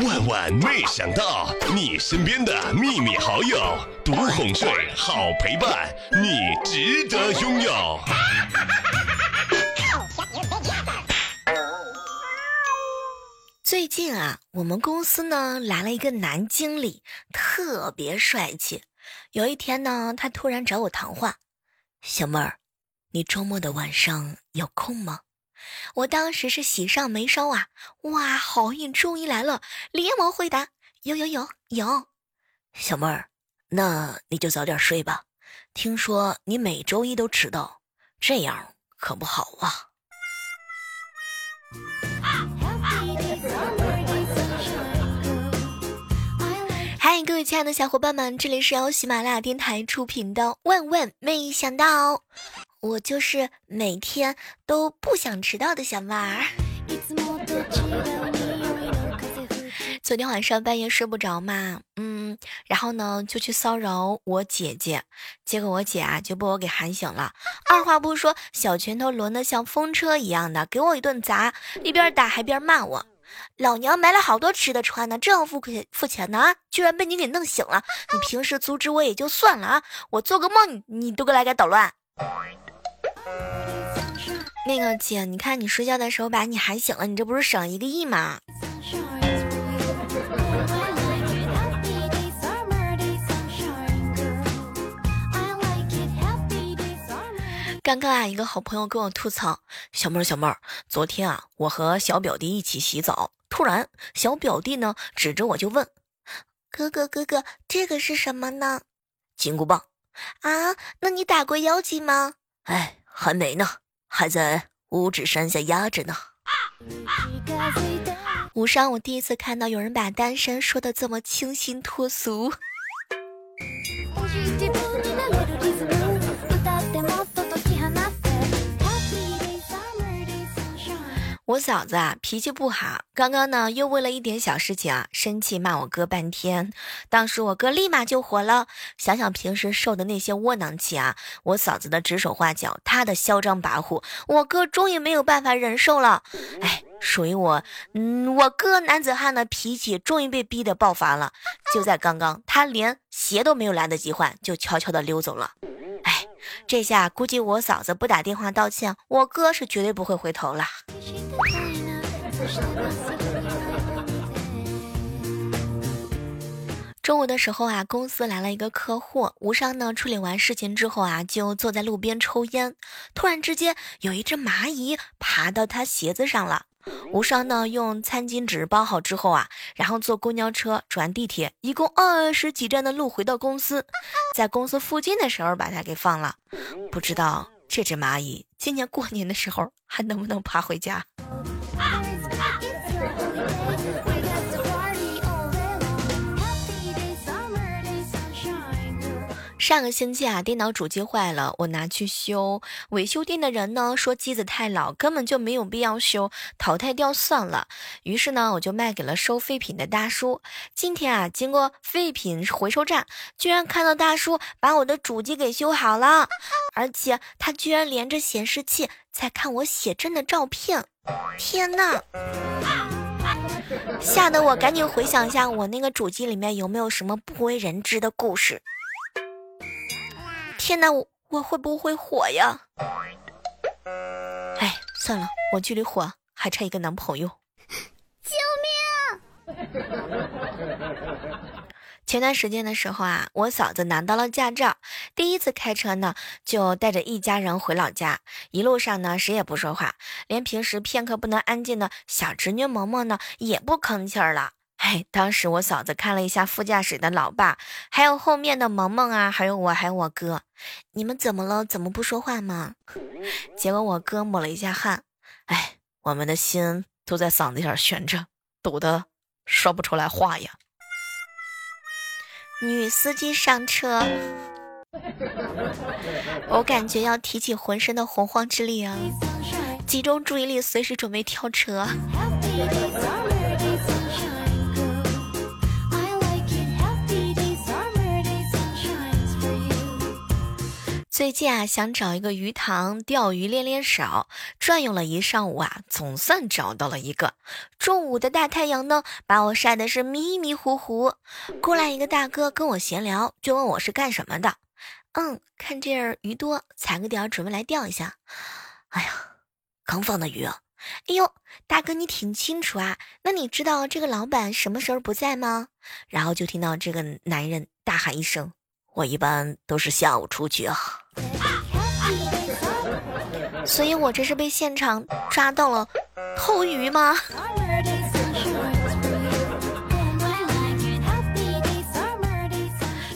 万万没想到，你身边的秘密好友，独哄睡，好陪伴，你值得拥有。最近啊，我们公司呢来了一个男经理，特别帅气。有一天呢，他突然找我谈话：“小妹儿，你周末的晚上有空吗？”我当时是喜上眉梢啊！哇，好运终于来了，连忙回答：有有有有。小妹儿，那你就早点睡吧。听说你每周一都迟到，这样可不好啊。嗨，各位亲爱的小伙伴们，这里是由喜马拉雅电台出品的《万万没想到》。我就是每天都不想迟到的小妹儿。昨天晚上半夜睡不着嘛，嗯，然后呢就去骚扰我姐姐，结果我姐啊就被我给喊醒了，二话不说，小拳头抡得像风车一样的给我一顿砸，一边打还边骂我：“老娘买了好多吃的穿的，正要付钱付钱呢，居然被你给弄醒了！你平时阻止我也就算了啊，我做个梦你你都给来给捣乱。”那个姐，你看你睡觉的时候把你喊醒了，你这不是省一个亿吗？刚刚啊，一个好朋友跟我吐槽：“小妹儿，小妹儿，昨天啊，我和小表弟一起洗澡，突然小表弟呢指着我就问：哥哥哥哥，这个是什么呢？金箍棒啊？那你打过妖精吗？哎，还没呢。”还在五指山下压着呢。无伤，我第一次看到有人把单身说的这么清新脱俗。我嫂子啊，脾气不好，刚刚呢又为了一点小事情啊生气骂我哥半天。当时我哥立马就火了，想想平时受的那些窝囊气啊，我嫂子的指手画脚，他的嚣张跋扈，我哥终于没有办法忍受了。哎，属于我，嗯，我哥男子汉的脾气终于被逼得爆发了。就在刚刚，他连鞋都没有来得及换，就悄悄的溜走了。哎，这下估计我嫂子不打电话道歉，我哥是绝对不会回头了。中午的时候啊，公司来了一个客户，无伤呢处理完事情之后啊，就坐在路边抽烟。突然之间，有一只蚂蚁爬到他鞋子上了。无伤呢用餐巾纸包好之后啊，然后坐公交车转地铁，一共二十几站的路回到公司，在公司附近的时候把它给放了。不知道这只蚂蚁今年过年的时候还能不能爬回家。now. 上个星期啊，电脑主机坏了，我拿去修。维修店的人呢说机子太老，根本就没有必要修，淘汰掉算了。于是呢，我就卖给了收废品的大叔。今天啊，经过废品回收站，居然看到大叔把我的主机给修好了，而且他居然连着显示器在看我写真的照片。天呐！吓得我赶紧回想一下，我那个主机里面有没有什么不为人知的故事。天哪，我我会不会火呀？哎，算了，我距离火还差一个男朋友。救命！前段时间的时候啊，我嫂子拿到了驾照，第一次开车呢，就带着一家人回老家。一路上呢，谁也不说话，连平时片刻不能安静的小侄女萌萌呢，也不吭气儿了。哎，当时我嫂子看了一下副驾驶的老爸，还有后面的萌萌啊，还有我，还有我哥，你们怎么了？怎么不说话吗？结果我哥抹了一下汗，哎，我们的心都在嗓子眼悬着，堵得说不出来话呀。女司机上车，我感觉要提起浑身的洪荒之力啊，集中注意力，随时准备跳车。最近啊，想找一个鱼塘钓鱼练练手，转悠了一上午啊，总算找到了一个。中午的大太阳呢，把我晒的是迷迷糊糊。过来一个大哥跟我闲聊，就问我是干什么的。嗯，看这儿鱼多，踩个点儿准备来钓一下。哎呀，刚放的鱼。哎呦，大哥你挺清楚啊，那你知道这个老板什么时候不在吗？然后就听到这个男人大喊一声：“我一般都是下午出去啊。”所以，我这是被现场抓到了偷鱼吗？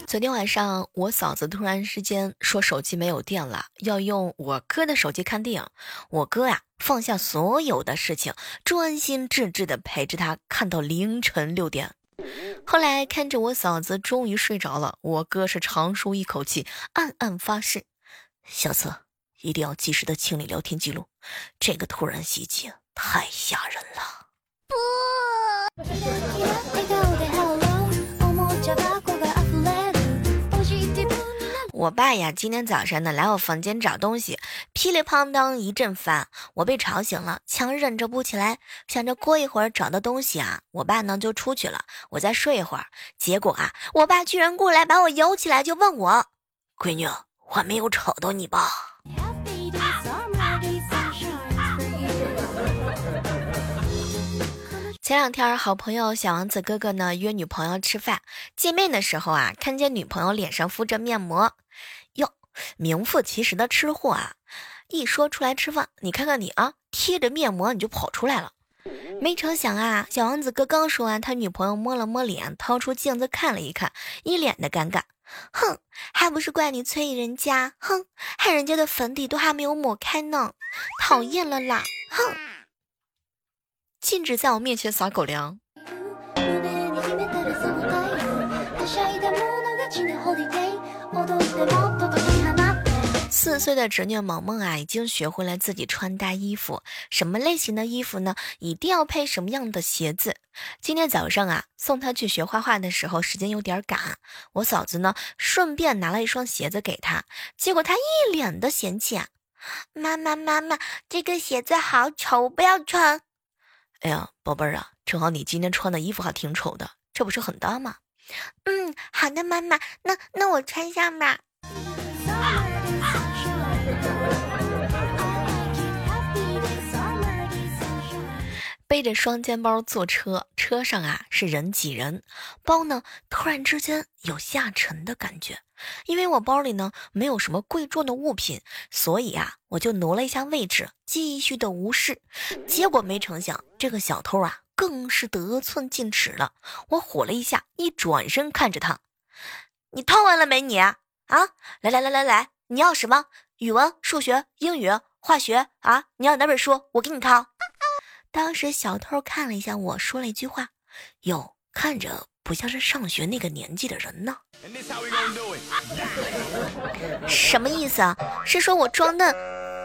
昨天晚上，我嫂子突然之间说手机没有电了，要用我哥的手机看电影。我哥呀，放下所有的事情，专心致志的陪着她看到凌晨六点。后来看着我嫂子终于睡着了，我哥是长舒一口气，暗暗发誓：下次一定要及时的清理聊天记录。这个突然袭击太吓人了。不。我爸呀，今天早上呢来我房间找东西，噼里啪当一阵翻，我被吵醒了，强忍着不起来，想着过一会儿找到东西啊，我爸呢就出去了，我再睡一会儿。结果啊，我爸居然过来把我摇起来，就问我：“闺女，我没有吵到你吧？”前两天，好朋友小王子哥哥呢约女朋友吃饭，见面的时候啊，看见女朋友脸上敷着面膜。哟，名副其实的吃货啊！一说出来吃饭，你看看你啊，贴着面膜你就跑出来了。没成想啊，小王子哥刚说完，他女朋友摸了摸脸，掏出镜子看了一看，一脸的尴尬。哼，还不是怪你催人家，哼，害人家的粉底都还没有抹开呢，讨厌了啦，哼！禁止在我面前撒狗粮。四岁的侄女萌萌啊，已经学会了自己穿搭衣服。什么类型的衣服呢？一定要配什么样的鞋子？今天早上啊，送她去学画画的时候，时间有点赶，我嫂子呢，顺便拿了一双鞋子给她，结果她一脸的嫌弃啊，妈妈妈妈，这个鞋子好丑，不要穿。哎呀，宝贝儿啊，正好你今天穿的衣服还挺丑的，这不是很搭吗？嗯，好的，妈妈，那那我穿上吧。背着双肩包坐车，车上啊是人挤人，包呢突然之间有下沉的感觉，因为我包里呢没有什么贵重的物品，所以啊我就挪了一下位置，继续的无视。结果没成想，这个小偷啊更是得寸进尺了。我火了一下，一转身看着他，你掏完了没你啊？来来来来来，你要什么？语文、数学、英语、化学啊？你要哪本书？我给你掏。当时小偷看了一下我，说了一句话：“哟，看着不像是上学那个年纪的人呢。” 什么意思啊？是说我装嫩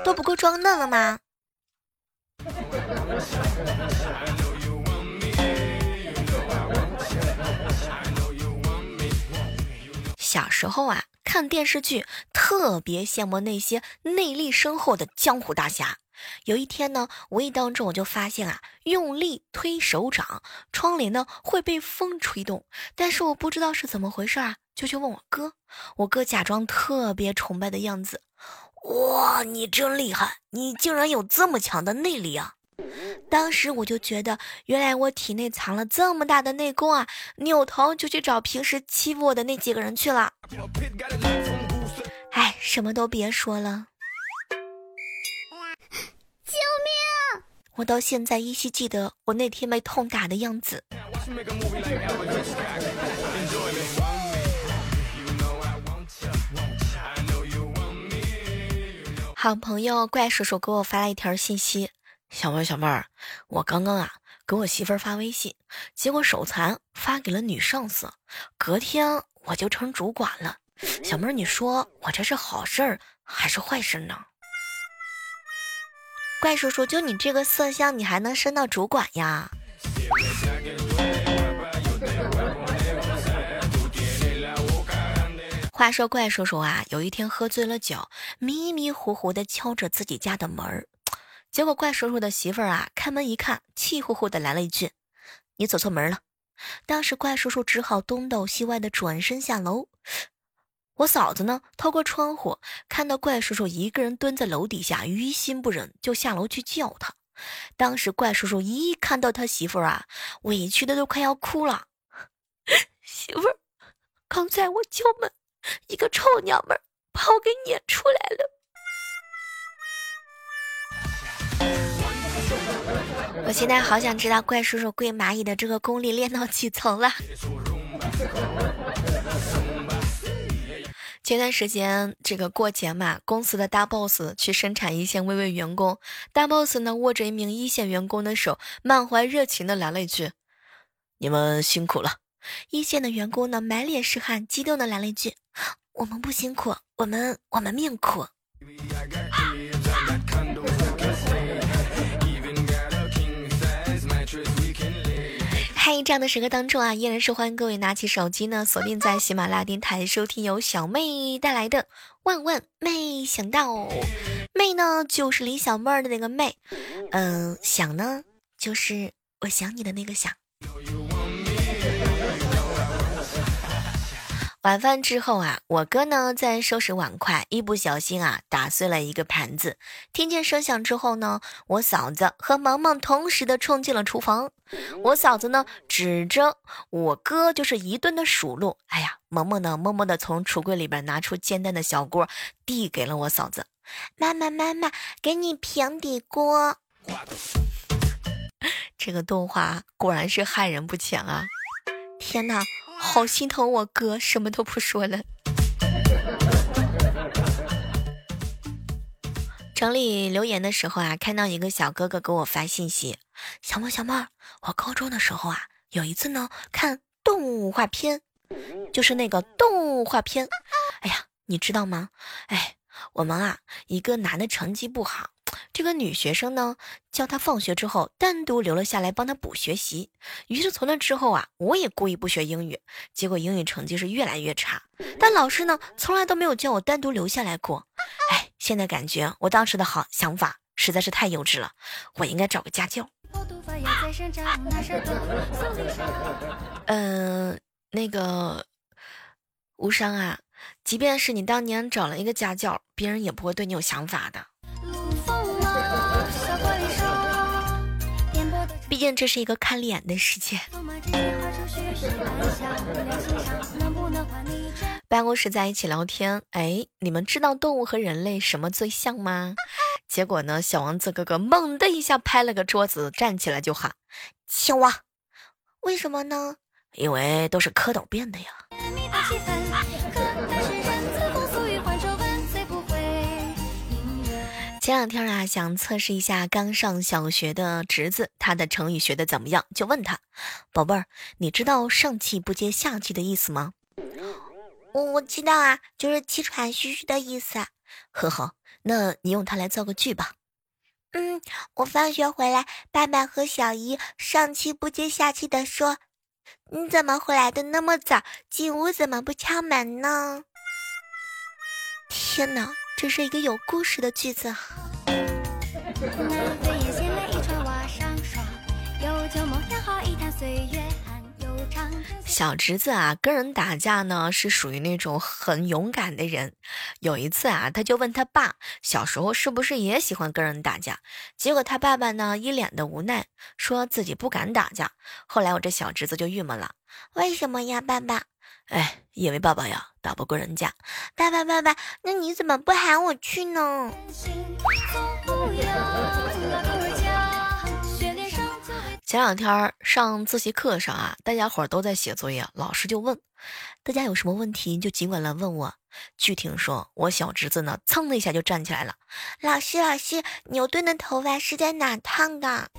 都不够装嫩了吗？小时候啊，看电视剧特别羡慕那些内力深厚的江湖大侠。有一天呢，无意当中我就发现啊，用力推手掌，窗帘呢会被风吹动。但是我不知道是怎么回事啊，就去问我哥。我哥假装特别崇拜的样子，哇，你真厉害，你竟然有这么强的内力啊！当时我就觉得，原来我体内藏了这么大的内功啊！扭头就去找平时欺负我的那几个人去了。哎，什么都别说了。我到现在依稀记得我那天被痛打的样子。好朋友怪叔叔给我发了一条信息：“小妹儿，小妹儿，我刚刚啊给我媳妇儿发微信，结果手残发给了女上司，隔天我就成主管了。小妹儿，你说我这是好事儿还是坏事呢？”怪叔叔，就你这个色相，你还能升到主管呀？话说怪叔叔啊，有一天喝醉了酒，迷迷糊糊的敲着自己家的门儿，结果怪叔叔的媳妇儿啊开门一看，气呼呼的来了一句：“你走错门了。”当时怪叔叔只好东倒西歪的转身下楼。我嫂子呢，透过窗户看到怪叔叔一个人蹲在楼底下，于心不忍，就下楼去叫他。当时怪叔叔一看到他媳妇儿啊，委屈的都快要哭了。媳妇儿，刚才我叫门，一个臭娘们把我给撵出来了。我现在好想知道怪叔叔跪蚂蚁的这个功力练到几层了。前段时间这个过节嘛，公司的大 boss 去生产一线慰问员工，大 boss 呢握着一名一线员工的手，满怀热情的来了一句：“你们辛苦了。”一线的员工呢满脸是汗，激动的来了一句：“我们不辛苦，我们我们命苦。”在，这样的时刻当中啊，依然是欢迎各位拿起手机呢，锁定在喜马拉雅电台收听由小妹带来的《万万没想到》。妹呢，就是李小妹儿的那个妹，嗯，想呢，就是我想你的那个想。晚饭之后啊，我哥呢在收拾碗筷，一不小心啊打碎了一个盘子。听见声响之后呢，我嫂子和萌萌同时的冲进了厨房。我嫂子呢指着我哥就是一顿的数落。哎呀，萌萌呢默默的从橱柜里边拿出煎蛋的小锅，递给了我嫂子。妈妈妈妈，给你平底锅。这个动画果然是害人不浅啊！天哪！好心疼我哥，什么都不说了。整理留言的时候啊，看到一个小哥哥给我发信息：“小猫小猫，我高中的时候啊，有一次呢看动画片，就是那个动画片。哎呀，你知道吗？哎，我们啊，一个男的成绩不好。”这个女学生呢，叫他放学之后单独留了下来帮他补学习。于是从那之后啊，我也故意不学英语，结果英语成绩是越来越差。但老师呢，从来都没有叫我单独留下来过。哎，现在感觉我当时的好想法实在是太幼稚了，我应该找个家教。嗯，那个无伤啊，即便是你当年找了一个家教，别人也不会对你有想法的。毕竟这是一个看脸的世界。办公室在一起聊天，哎，你们知道动物和人类什么最像吗？结果呢，小王子哥哥猛的一下拍了个桌子，站起来就喊：“青蛙！”为什么呢？因为都是蝌蚪变的呀。前两天啊，想测试一下刚上小学的侄子，他的成语学的怎么样？就问他，宝贝儿，你知道上气不接下气的意思吗？我我知道啊，就是气喘吁吁的意思。呵呵，那你用它来造个句吧。嗯，我放学回来，爸爸和小姨上气不接下气的说：“你怎么回来的那么早？进屋怎么不敲门呢？”天哪！这是一个有故事的句子。小侄子啊，跟人打架呢，是属于那种很勇敢的人。有一次啊，他就问他爸，小时候是不是也喜欢跟人打架？结果他爸爸呢，一脸的无奈，说自己不敢打架。后来我这小侄子就郁闷了，为什么呀，爸爸？哎，因为爸爸呀打不过人家。爸爸，爸爸，那你怎么不喊我去呢？前两天上自习课上啊，大家伙都在写作业，老师就问大家有什么问题就尽管来问我。据听说，我小侄子呢，噌的一下就站起来了。老师，老师，牛顿的头发是在哪烫的？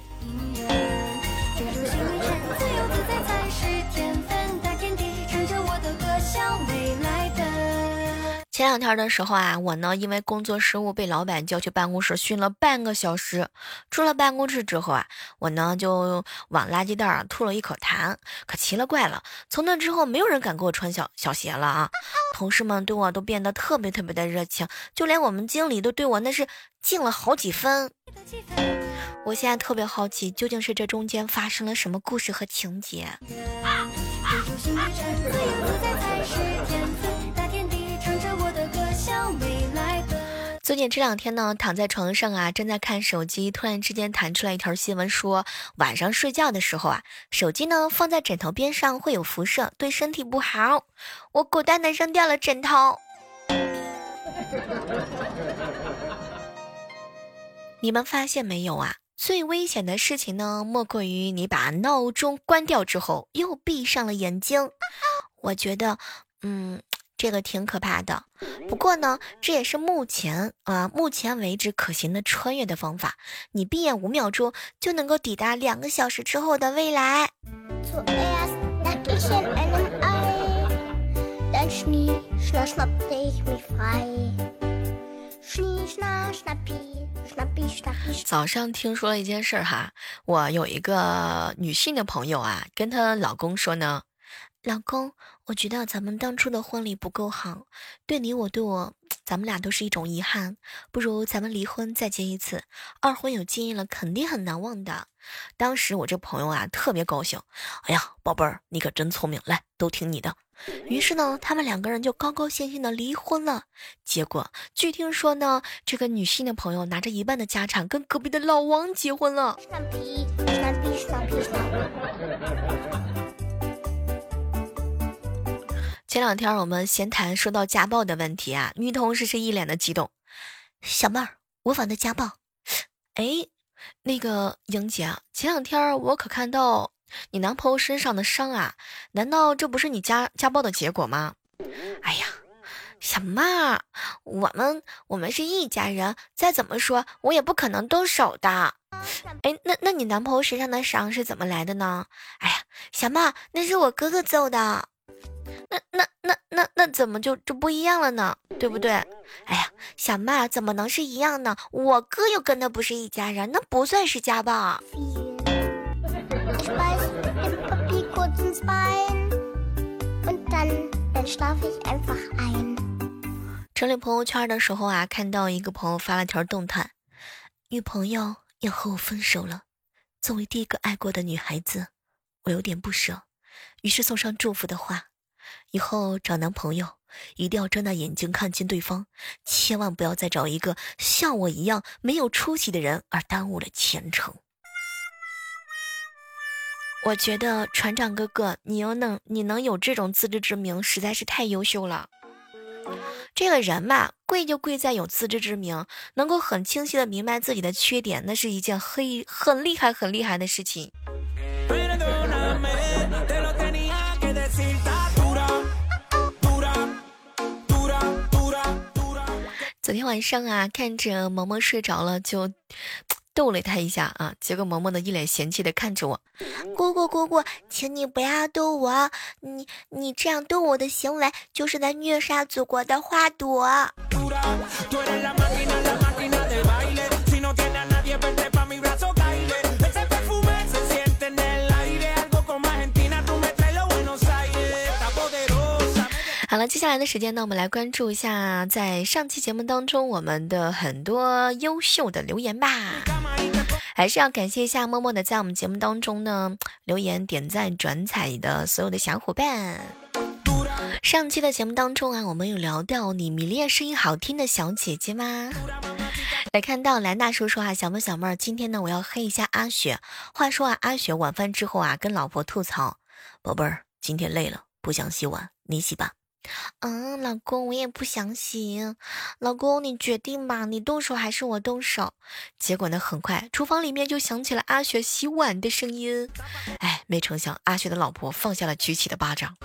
前两天的时候啊，我呢因为工作失误被老板叫去办公室训了半个小时。出了办公室之后啊，我呢就往垃圾袋儿吐了一口痰。可奇了怪了，从那之后没有人敢给我穿小小鞋了啊！同事们对我都变得特别特别的热情，就连我们经理都对我那是敬了好几分。我现在特别好奇，究竟是这中间发生了什么故事和情节？最近这两天呢，躺在床上啊，正在看手机，突然之间弹出来一条新闻，说晚上睡觉的时候啊，手机呢放在枕头边上会有辐射，对身体不好。我果断的扔掉了枕头。你们发现没有啊？最危险的事情呢，莫过于你把闹钟关掉之后又闭上了眼睛。我觉得，嗯。这个挺可怕的，不过呢，这也是目前啊，目前为止可行的穿越的方法。你闭眼五秒钟就能够抵达两个小时之后的未来。早上听说了一件事儿哈，我有一个女性的朋友啊，跟她老公说呢。老公，我觉得咱们当初的婚礼不够好，对你我对我，咱们俩都是一种遗憾。不如咱们离婚再结一次，二婚有经验了，肯定很难忘的。当时我这朋友啊特别高兴，哎呀，宝贝儿，你可真聪明，来，都听你的。于是呢，他们两个人就高高兴兴的离婚了。结果据听说呢，这个女性的朋友拿着一半的家产跟隔壁的老王结婚了。前两天我们闲谈说到家暴的问题啊，女同事是一脸的激动。小妹儿，我反对家暴。哎，那个英姐，前两天我可看到你男朋友身上的伤啊，难道这不是你家家暴的结果吗？哎呀，小妹儿，我们我们是一家人，再怎么说我也不可能动手的。哎，那那你男朋友身上的伤是怎么来的呢？哎呀，小妹儿，那是我哥哥揍的。那那那那那怎么就就不一样了呢？对不对？哎呀，小妹怎么能是一样呢？我哥又跟他不是一家人，那不算是家暴。整理朋友圈的时候啊，看到一个朋友发了条动态：女朋友要和我分手了。作为第一个爱过的女孩子，我有点不舍，于是送上祝福的话。以后找男朋友一定要睁大眼睛看清对方，千万不要再找一个像我一样没有出息的人而耽误了前程。我觉得船长哥哥，你又能你能有这种自知之明，实在是太优秀了。这个人嘛，贵就贵在有自知之明，能够很清晰的明白自己的缺点，那是一件很很厉害很厉害的事情。昨天晚上啊，看着萌萌睡着了，就逗了他一下啊。结果萌萌的一脸嫌弃的看着我，姑姑姑姑，请你不要逗我，你你这样逗我的行为就是在虐杀祖国的花朵。了，接下来的时间呢，我们来关注一下在上期节目当中我们的很多优秀的留言吧。还是要感谢一下默默的在我们节目当中呢留言、点赞、转采的所有的小伙伴。上期的节目当中啊，我们有聊到你迷恋声音好听的小姐姐吗？来看到兰大叔说啊，小妹小妹儿，今天呢我要黑一下阿雪。话说啊，阿雪晚饭之后啊，跟老婆吐槽：“宝贝儿，今天累了，不想洗碗，你洗吧。”嗯，老公，我也不想洗。老公，你决定吧，你动手还是我动手？结果呢，很快厨房里面就响起了阿雪洗碗的声音。哎，没成想，阿雪的老婆放下了举起的巴掌。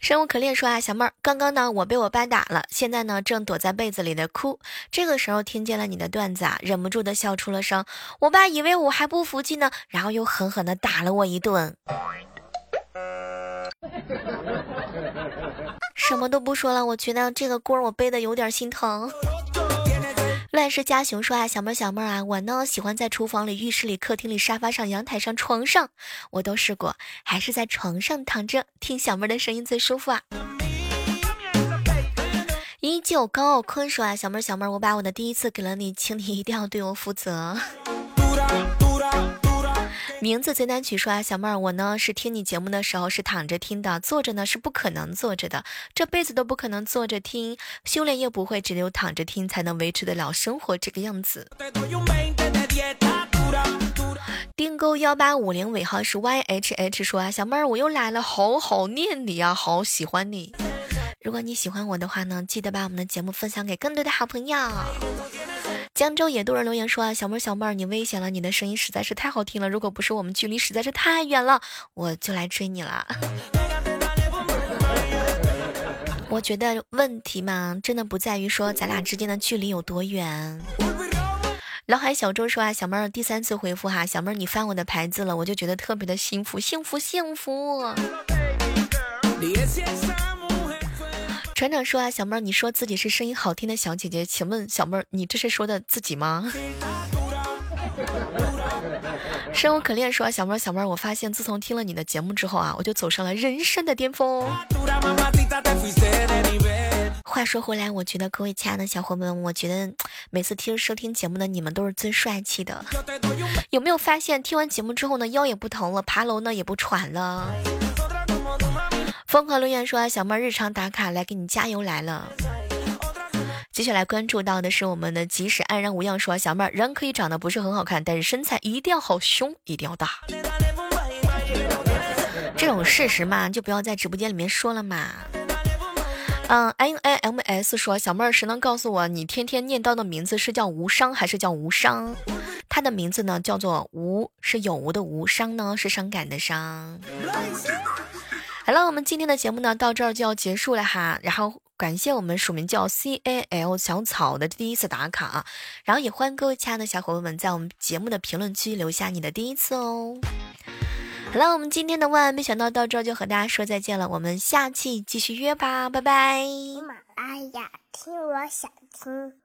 生无可恋说啊，小妹儿，刚刚呢，我被我爸打了，现在呢，正躲在被子里的哭。这个时候听见了你的段子啊，忍不住的笑出了声。我爸以为我还不服气呢，然后又狠狠的打了我一顿。什么都不说了，我觉得这个锅我背的有点心疼。乱世家熊说啊，小妹儿小妹儿啊，我呢喜欢在厨房里、浴室里、客厅里、沙发上、阳台上、床上，我都试过，还是在床上躺着听小妹儿的声音最舒服啊。依旧高傲坤说啊，小妹儿小妹儿，我把我的第一次给了你，请你一定要对我负责。名字贼难取说啊，小妹儿，我呢是听你节目的时候是躺着听的，坐着呢是不可能坐着的，这辈子都不可能坐着听，修炼也不会，只有躺着听才能维持得了生活这个样子。订购幺八五零尾号是 Y H H 说啊，小妹儿我又来了，好好念你啊，好喜欢你。如果你喜欢我的话呢，记得把我们的节目分享给更多的好朋友。江州野渡人留言说啊，小妹儿小妹儿，你危险了，你的声音实在是太好听了。如果不是我们距离实在是太远了，我就来追你了。我觉得问题嘛，真的不在于说咱俩之间的距离有多远。老海小周说啊，小妹儿第三次回复哈，小妹儿你翻我的牌子了，我就觉得特别的幸福，幸福，幸福。船长说啊，小妹儿，你说自己是声音好听的小姐姐，请问小妹儿，你这是说的自己吗？生无可恋说啊，小妹儿，小妹儿，我发现自从听了你的节目之后啊，我就走上了人生的巅峰。话说回来，我觉得各位亲爱的小伙伴们，我觉得每次听收听节目的你们都是最帅气的。有没有发现听完节目之后呢，腰也不疼了，爬楼呢也不喘了？疯狂留言说：“小妹儿日常打卡来给你加油来了。”接下来关注到的是我们的即使安然无恙说：“小妹儿人可以长得不是很好看，但是身材一定要好，胸一定要大。”这种事实嘛，就不要在直播间里面说了嘛。嗯，N A M S 说：“小妹儿，谁能告诉我你天天念叨的名字是叫无伤还是叫无伤？他的名字呢叫做无，是有无的无，伤呢是伤感的伤。”好了，我们今天的节目呢到这儿就要结束了哈。然后感谢我们署名叫 C A L 小草的第一次打卡啊，然后也欢迎各位亲爱的小伙伴们在我们节目的评论区留下你的第一次哦。好了，我们今天的万万没想到到这儿就和大家说再见了，我们下期继续约吧，拜拜。喜马拉雅听我想听。